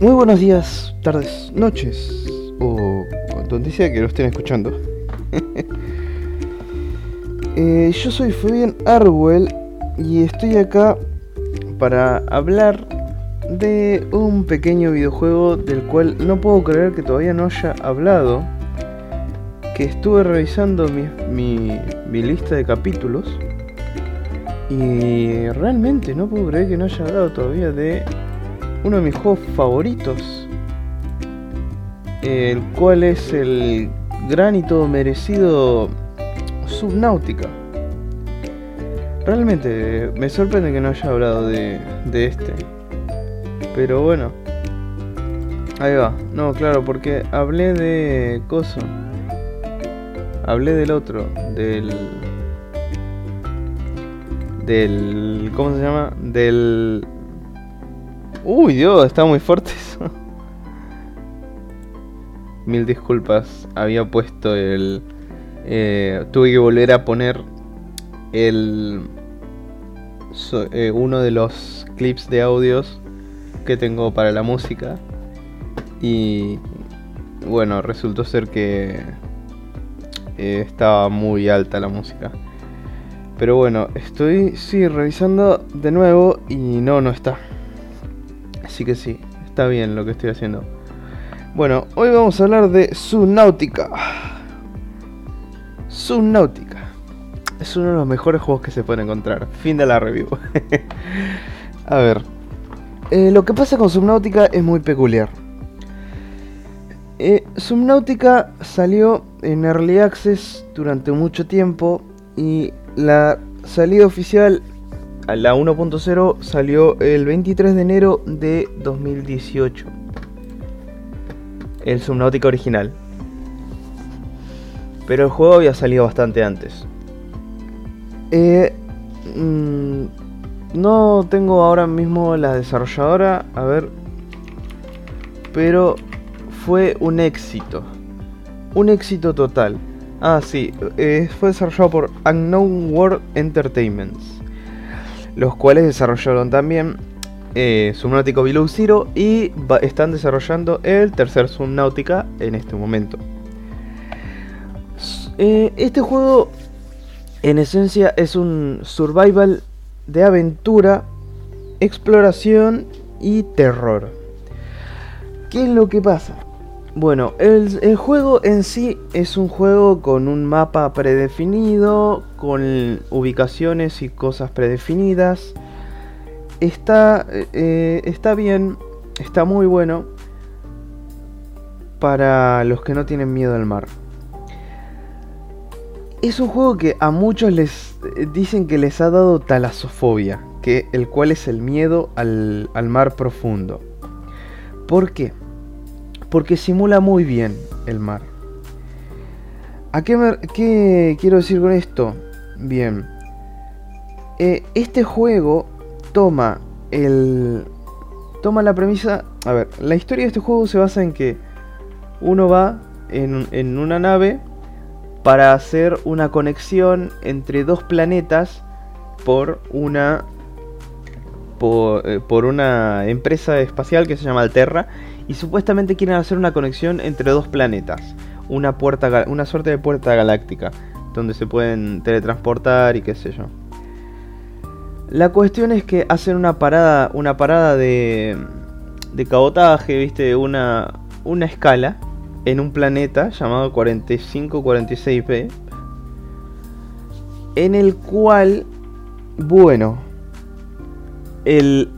Muy buenos días, tardes, noches o donde sea que lo estén escuchando. Eh, yo soy Fabián Arwell y estoy acá para hablar de un pequeño videojuego del cual no puedo creer que todavía no haya hablado. Que estuve revisando mi, mi lista de capítulos y realmente no puedo creer que no haya hablado todavía de uno de mis juegos favoritos. El cual es el gran y todo merecido Subnautica. Realmente me sorprende que no haya hablado de, de este. Pero bueno. Ahí va. No, claro, porque hablé de Coso. Hablé del otro. Del del... ¿Cómo se llama? Del... Uy, Dios, está muy fuerte eso. Mil disculpas, había puesto el... Eh, tuve que volver a poner el... Eh, uno de los clips de audios que tengo para la música. Y bueno, resultó ser que eh, estaba muy alta la música. Pero bueno, estoy sí revisando de nuevo y no, no está. Así que sí, está bien lo que estoy haciendo. Bueno, hoy vamos a hablar de Subnautica. Subnautica. Es uno de los mejores juegos que se pueden encontrar. Fin de la review. a ver. Eh, lo que pasa con Subnautica es muy peculiar. Eh, Subnautica salió en Early Access durante mucho tiempo y la salida oficial la 1.0 salió el 23 de enero de 2018. El Subnautica original. Pero el juego había salido bastante antes. Eh, mm, no tengo ahora mismo la desarrolladora, a ver. Pero fue un éxito. Un éxito total. Ah, sí, eh, fue desarrollado por Unknown World Entertainments, los cuales desarrollaron también eh, Below Zero y están desarrollando el tercer Subnautica en este momento. Eh, este juego, en esencia, es un survival de aventura, exploración y terror. ¿Qué es lo que pasa? Bueno, el, juego en sí es un juego con un mapa predefinido, con ubicaciones y cosas predefinidas. Está, eh, está bien, está muy bueno para los que no tienen miedo al mar. Es un juego que a muchos les eh, dicen que les ha dado talasofobia, que el cual es el miedo al, al mar profundo. ¿Por qué? Porque simula muy bien el mar. ¿A qué, quiero decir con esto? Bien, eh, este juego toma el toma la premisa. A ver, la historia de este juego se basa en que uno va en, en una nave para hacer una conexión entre dos planetas por una por, eh, por, una empresa espacial que se llama Alterra y supuestamente quieren hacer una conexión entre dos planetas, una, puerta, una suerte de puerta galáctica, donde se pueden teletransportar y qué sé yo. La cuestión es que hacen una parada, una parada de, de cabotaje, viste, una, una escala en un planeta llamado 4546b, en el cual, bueno, el,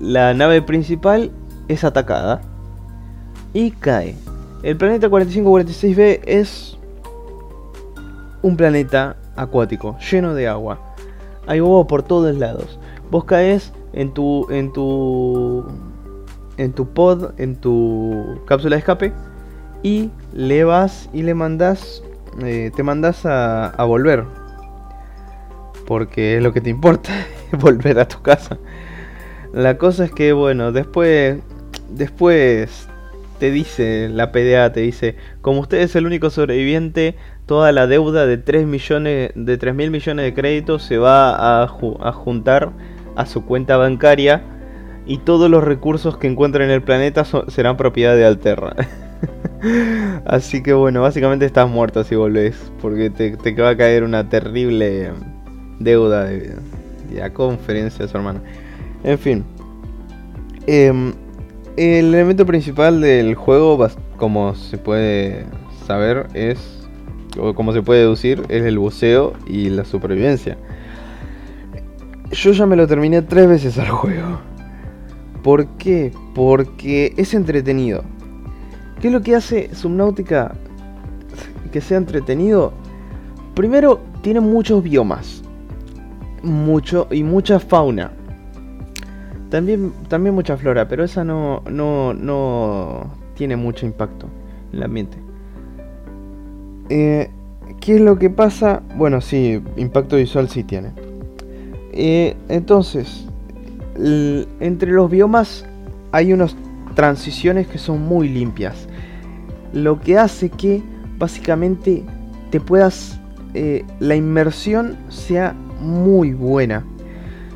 la nave principal es atacada y cae. El planeta 4546b es un planeta acuático, lleno de agua. Hay agua por todos lados. Vos caes en tu en tu en tu pod, en tu cápsula de escape y le vas y le mandas eh, te mandas a, a volver. Porque es lo que te importa, volver a tu casa. La cosa es que bueno, después después te dice, la PDA te dice, como usted es el único sobreviviente, toda la deuda de 3 millones, de 3 mil millones de créditos se va a, juntar a su cuenta bancaria y todos los recursos que encuentren en el planeta serán propiedad de Alterra. Así que bueno, básicamente estás muerto si volvés, porque te, va a caer una terrible deuda de, la conferencia de su hermano. En fin. Em, el elemento principal del juego, como se puede saber, es, o como se puede deducir, es el buceo y la supervivencia. Yo ya me lo terminé tres veces al juego. ¿Por qué? Porque es entretenido. ¿Qué es lo que hace Subnautica que sea entretenido? Primero, tiene muchos biomas. Mucho y mucha fauna. También, también mucha flora, pero esa no, no, no tiene mucho impacto en el ambiente. Eh, ¿Qué es lo que pasa? Bueno, sí, impacto visual sí tiene. Eh, entonces, entre los biomas hay unas transiciones que son muy limpias. Lo que hace que básicamente te puedas... Eh, la inmersión sea muy buena.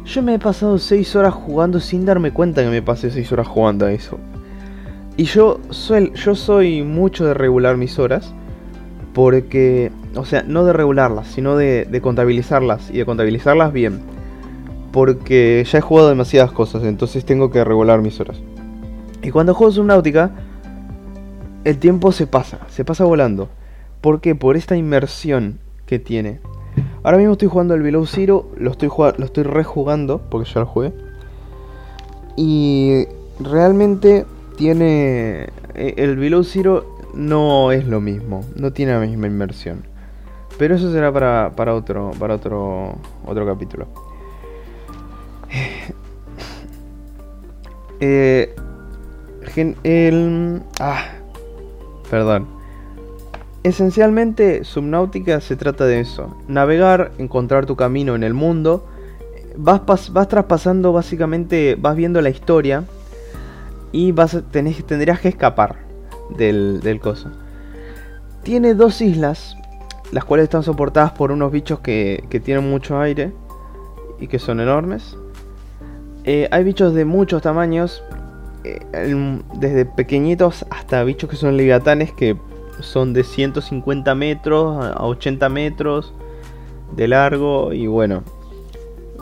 Yo me he pasado 6 horas jugando sin darme cuenta que me pasé 6 horas jugando a eso. Y yo soy, yo soy mucho de regular mis horas. Porque, o sea, no de regularlas, sino de, de contabilizarlas. Y de contabilizarlas bien. Porque ya he jugado demasiadas cosas, entonces tengo que regular mis horas. Y cuando juego Subnautica, el tiempo se pasa, se pasa volando. ¿Por qué? Por esta inmersión que tiene. Ahora mismo estoy jugando el Below Zero, lo estoy, lo estoy rejugando, porque ya lo jugué. Y realmente tiene... E, el Below Zero no es lo mismo, no tiene la misma inmersión. Pero eso será para, para otro, para otro, otro capítulo. Eh, el, ah, perdón. Esencialmente, Subnautica se trata de eso. Navegar, encontrar tu camino en el mundo. Vas, vas traspasando básicamente, vas viendo la historia y vas tenés, tendrías que escapar del, del coso. Tiene dos islas, las cuales están soportadas por unos bichos que, que tienen mucho aire y que son enormes. Eh, hay bichos de muchos tamaños, eh, desde pequeñitos hasta bichos que son leviatanes que son de 150 metros a 80 metros de largo y bueno,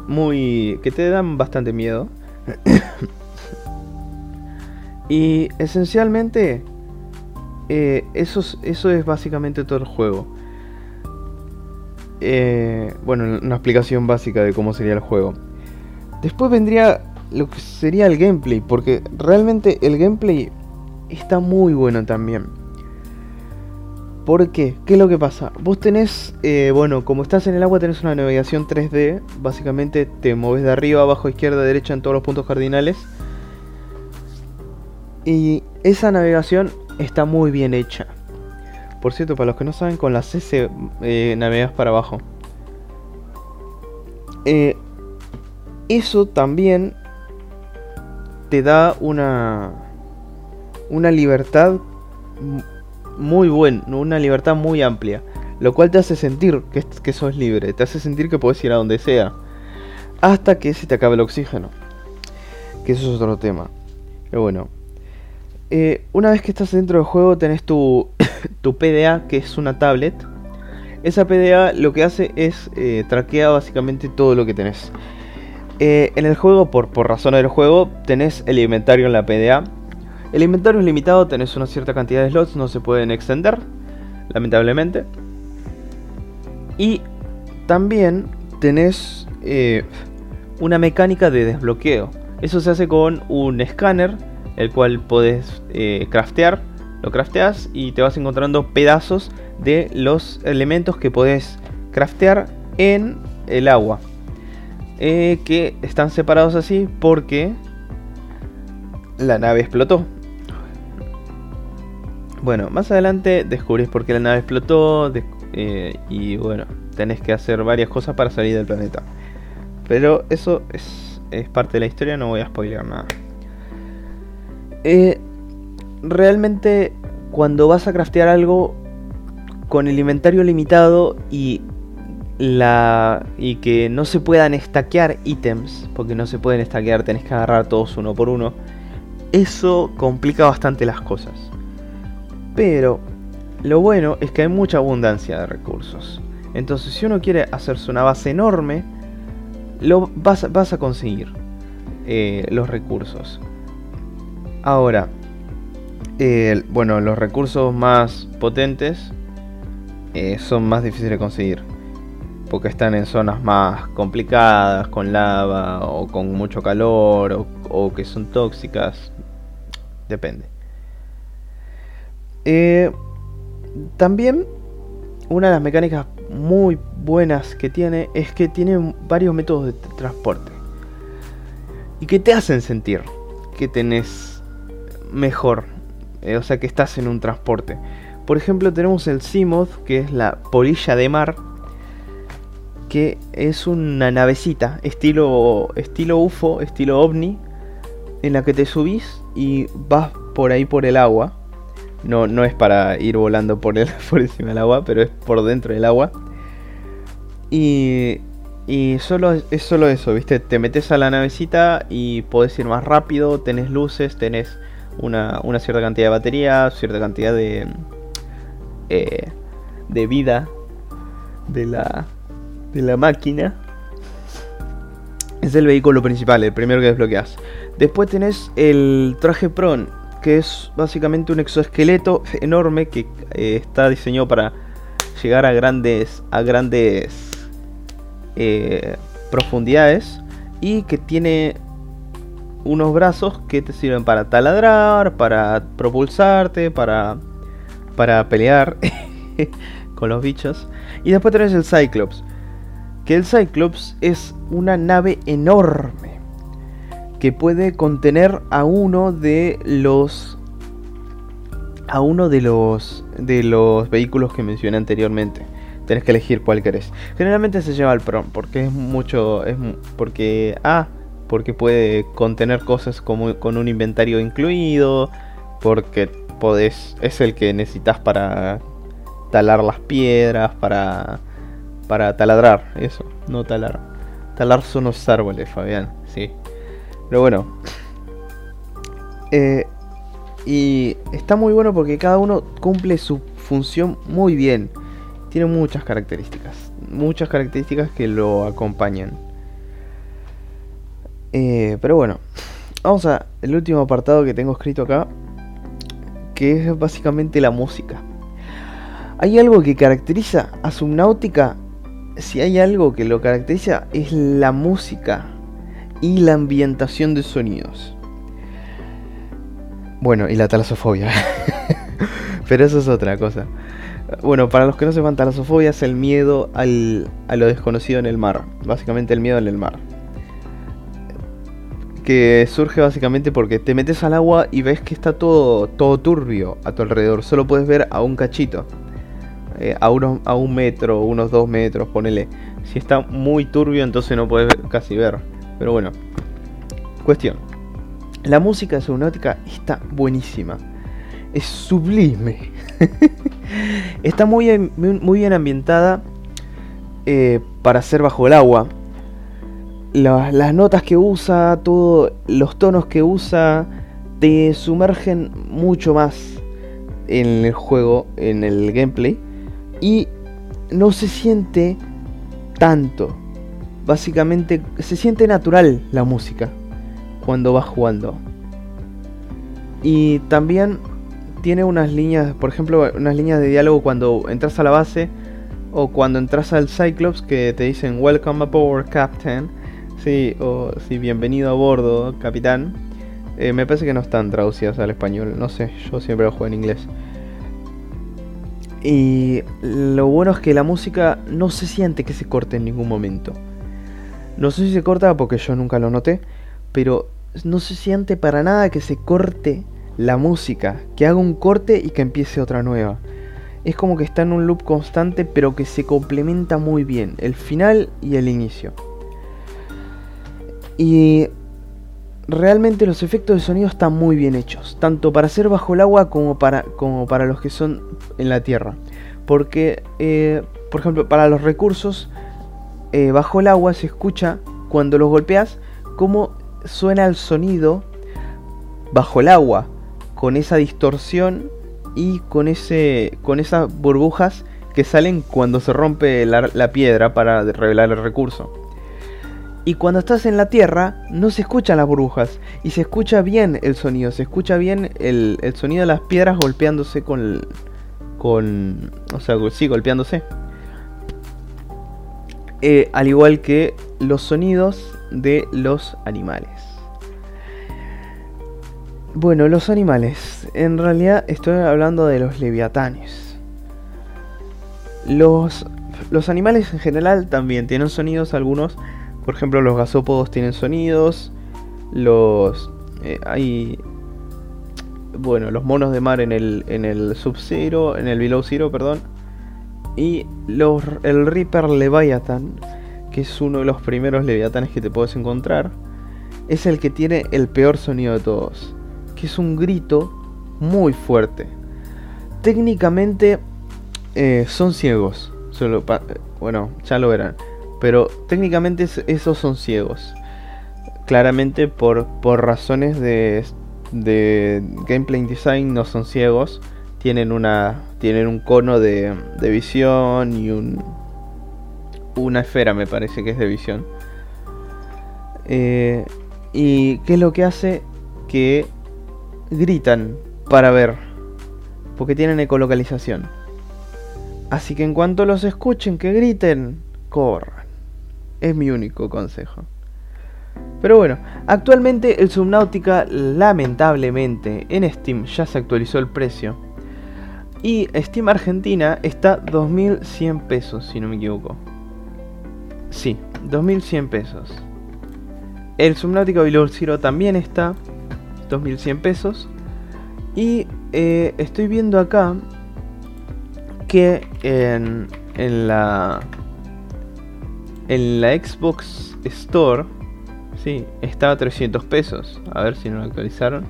muy que te dan bastante miedo. y esencialmente eh, eso, eso es básicamente todo el juego. Eh, bueno, una explicación básica de cómo sería el juego. Después vendría lo que sería el gameplay, porque realmente el gameplay está muy bueno también. ¿Por qué? ¿Qué es lo que pasa? Vos tenés, eh, bueno, como estás en el agua tenés una navegación 3D, básicamente te mueves de arriba, abajo, izquierda, derecha en todos los puntos cardinales. Y esa navegación está muy bien hecha. Por cierto, para los que no saben, con la CC eh, navegas para abajo. Eh, eso también te da una una libertad muy buena, una libertad muy amplia, lo cual te hace sentir que, que sos libre, te hace sentir que puedes ir a donde sea, hasta que se te acabe el oxígeno, que eso es otro tema. Pero bueno, eh, una vez que estás dentro del juego tenés tu, tu PDA, que es una tablet. Esa PDA lo que hace es eh, básicamente todo lo que tenés. Eh, en el juego, por, por razones del juego, tenés el inventario en la PDA. El inventario es limitado, tenés una cierta cantidad de slots, no se pueden extender, lamentablemente. Y también tenés eh, una mecánica de desbloqueo. Eso se hace con un escáner, el cual podés eh, craftear. Lo crafteas y te vas encontrando pedazos de los elementos que podés craftear en el agua. Eh, que están separados así porque la nave explotó. Bueno, más adelante descubrís por qué la nave explotó eh, y bueno, tenés que hacer varias cosas para salir del planeta. Pero eso es, parte de la historia, no voy a spoiler nada. Eh, realmente cuando vas a craftear algo con el inventario limitado y la y que no se puedan estaquear ítems, porque no se pueden estaquear, tenés que agarrar todos uno por uno. Eso complica bastante las cosas. Pero lo bueno es que hay mucha abundancia de recursos. Entonces, si uno quiere hacerse una base enorme, lo vas, a conseguir eh, los recursos. Ahora, bueno, los recursos más potentes eh, son más difíciles de conseguir. Porque están en zonas más complicadas, con lava o con mucho calor o que son tóxicas. Depende. También una de las mecánicas muy buenas que tiene es que tiene varios métodos de transporte. Y que te hacen sentir que tenés mejor. Eh, o sea que estás en un transporte. Por ejemplo tenemos el Seamoth, que es la polilla de mar. Que es una navecita, estilo, estilo UFO, estilo ovni. En la que te subís y vas por ahí por el agua. No, no es para ir volando por, el, por encima del agua, pero es por dentro del agua. Y, y solo, es solo eso, ¿viste? Te metes a la navecita y podés ir más rápido, tenés luces, tenés una, cierta cantidad de batería, cierta cantidad de, eh, de vida de la, de la máquina. Es el vehículo principal, el primero que desbloqueas. Después tenés el traje Pron, que es básicamente un exoesqueleto enorme que eh, está diseñado para llegar a grandes, a grandes eh, profundidades y que tiene unos brazos que te sirven para taladrar, para propulsarte, para, para pelear con los bichos. Y después tenés el Cyclops. Que el Cyclops es una nave enorme que puede contener a uno de los a uno de los de los vehículos que mencioné anteriormente tenés que elegir cuál querés. Generalmente se lleva el prom porque es mucho, es porque ah, porque puede contener cosas como con un inventario incluido, porque podés es el que necesitas para talar las piedras, para para taladrar, eso, no talar. Talar son los árboles, Fabián, sí. Pero bueno. Eh, y está muy bueno porque cada uno cumple su función muy bien tiene muchas características. Muchas características que lo acompañan. Eh, pero bueno, vamos a el último apartado que tengo escrito acá, que es básicamente la música. Hay algo que caracteriza a Subnautica, si hay algo que lo caracteriza es la música y la ambientación de sonidos. Bueno, y la talasofobia. Pero eso es otra cosa. Bueno, para los que no sepan, talasofobia es el miedo al, a lo desconocido en el mar. Básicamente el miedo en el mar. Que surge básicamente porque te metes al agua y ves que está todo, todo turbio a tu alrededor. Solo puedes ver a un cachito. Eh, a, a un metro, unos dos metros, ponele. Si está muy turbio, entonces no puedes casi ver. Pero bueno. Cuestión. La música de Subnautica está buenísima. Es sublime. Está muy, muy bien ambientada eh, para ser bajo el agua. las notas que usa, todos los tonos que usa, te sumergen mucho más en el juego, en el gameplay. Y no se siente tanto. Básicamente se siente natural la música cuando vas jugando. Y también tiene unas líneas, por ejemplo, unas líneas de diálogo cuando entras a la base o cuando entras al Cyclops que te dicen Welcome aboard, Captain. Sí, o sí, bienvenido a bordo, capitán. Eh, me parece que no están traducidas al español, no sé, yo siempre lo juego en inglés. Y lo bueno es que la música no se siente que se corte en ningún momento. No sé si se corta porque yo nunca lo noté, pero no se siente para nada que se corte la música, que haga un corte y que empiece otra nueva. Es como que está en un loop constante pero que se complementa muy bien, el final y el inicio. Y realmente los efectos de sonido están muy bien hechos, tanto para ser bajo el agua como para, como para los que son en la tierra. Porque, eh, por ejemplo, para los recursos eh, bajo el agua se escucha cuando los golpeas cómo suena el sonido bajo el agua, con esa distorsión y con, ese, con esas burbujas que salen cuando se rompe la, piedra para revelar el recurso. Y cuando estás en la tierra, no se escuchan las burbujas. Y se escucha bien el sonido. Se escucha bien el, sonido de las piedras golpeándose con. con. O sea, sí, golpeándose. Eh, al igual que los sonidos de los animales. Bueno, los animales. En realidad estoy hablando de los leviatanes. Los, los animales en general también tienen sonidos, algunos. Por ejemplo, los gasópodos tienen sonidos. Los... Eh, hay... Bueno, los monos de mar en el, en el Sub-Zero, en el Below Zero, perdón. Y el Reaper Leviathan, que es uno de los primeros leviatanes que te puedes encontrar, es el que tiene el peor sonido de todos que es un grito muy fuerte. Técnicamente eh, son ciegos. Bueno, ya lo verán. Pero técnicamente esos son ciegos. Claramente por, por razones de, de gameplay design no son ciegos. Tienen, una, tienen un cono de, de visión y un, una esfera me parece que es de visión. Eh, ¿Y qué es lo que hace? Que gritan para ver, porque tienen ecolocalización. Así que en cuanto los escuchen que griten, corran. Es mi único consejo. Pero bueno, actualmente el Subnautica lamentablemente en Steam ya se actualizó el precio. Y Steam Argentina está 2100 pesos, si no me equivoco. Sí, 2100 pesos. El Subnautica Below Zero también está 2100 pesos. Y eh, estoy viendo acá que en, en, la en la Xbox Store sí, estaba 300 pesos. A ver si no lo actualizaron.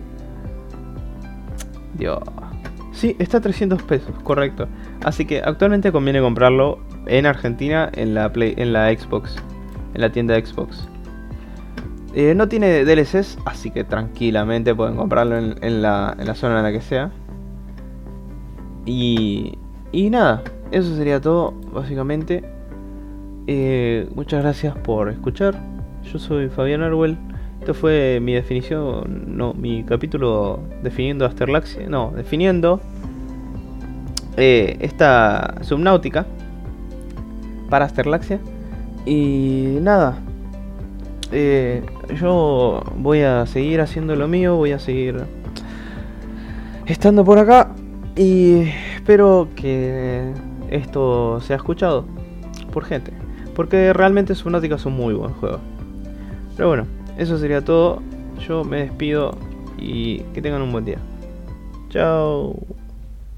Dios. Sí, está a 300 pesos, correcto. Así que actualmente conviene comprarlo en Argentina en la Play, en la Xbox, en la tienda Xbox. Eh, no tiene DLCs, así que tranquilamente pueden comprarlo en, la, zona en la que sea. Y, y nada, eso sería todo, básicamente. Eh, muchas gracias por escuchar. Yo soy Fabián Arwell. Fue mi definición, no, mi capítulo definiendo Asterlaxia, no, definiendo eh, esta subnáutica para Asterlaxia. Y nada, eh, yo voy a seguir haciendo lo mío, voy a seguir estando por acá y espero que esto sea escuchado por gente, porque realmente Subnautica es un muy buen juego. Pero bueno, eso sería todo. Yo me despido y que tengan un buen día. Chao.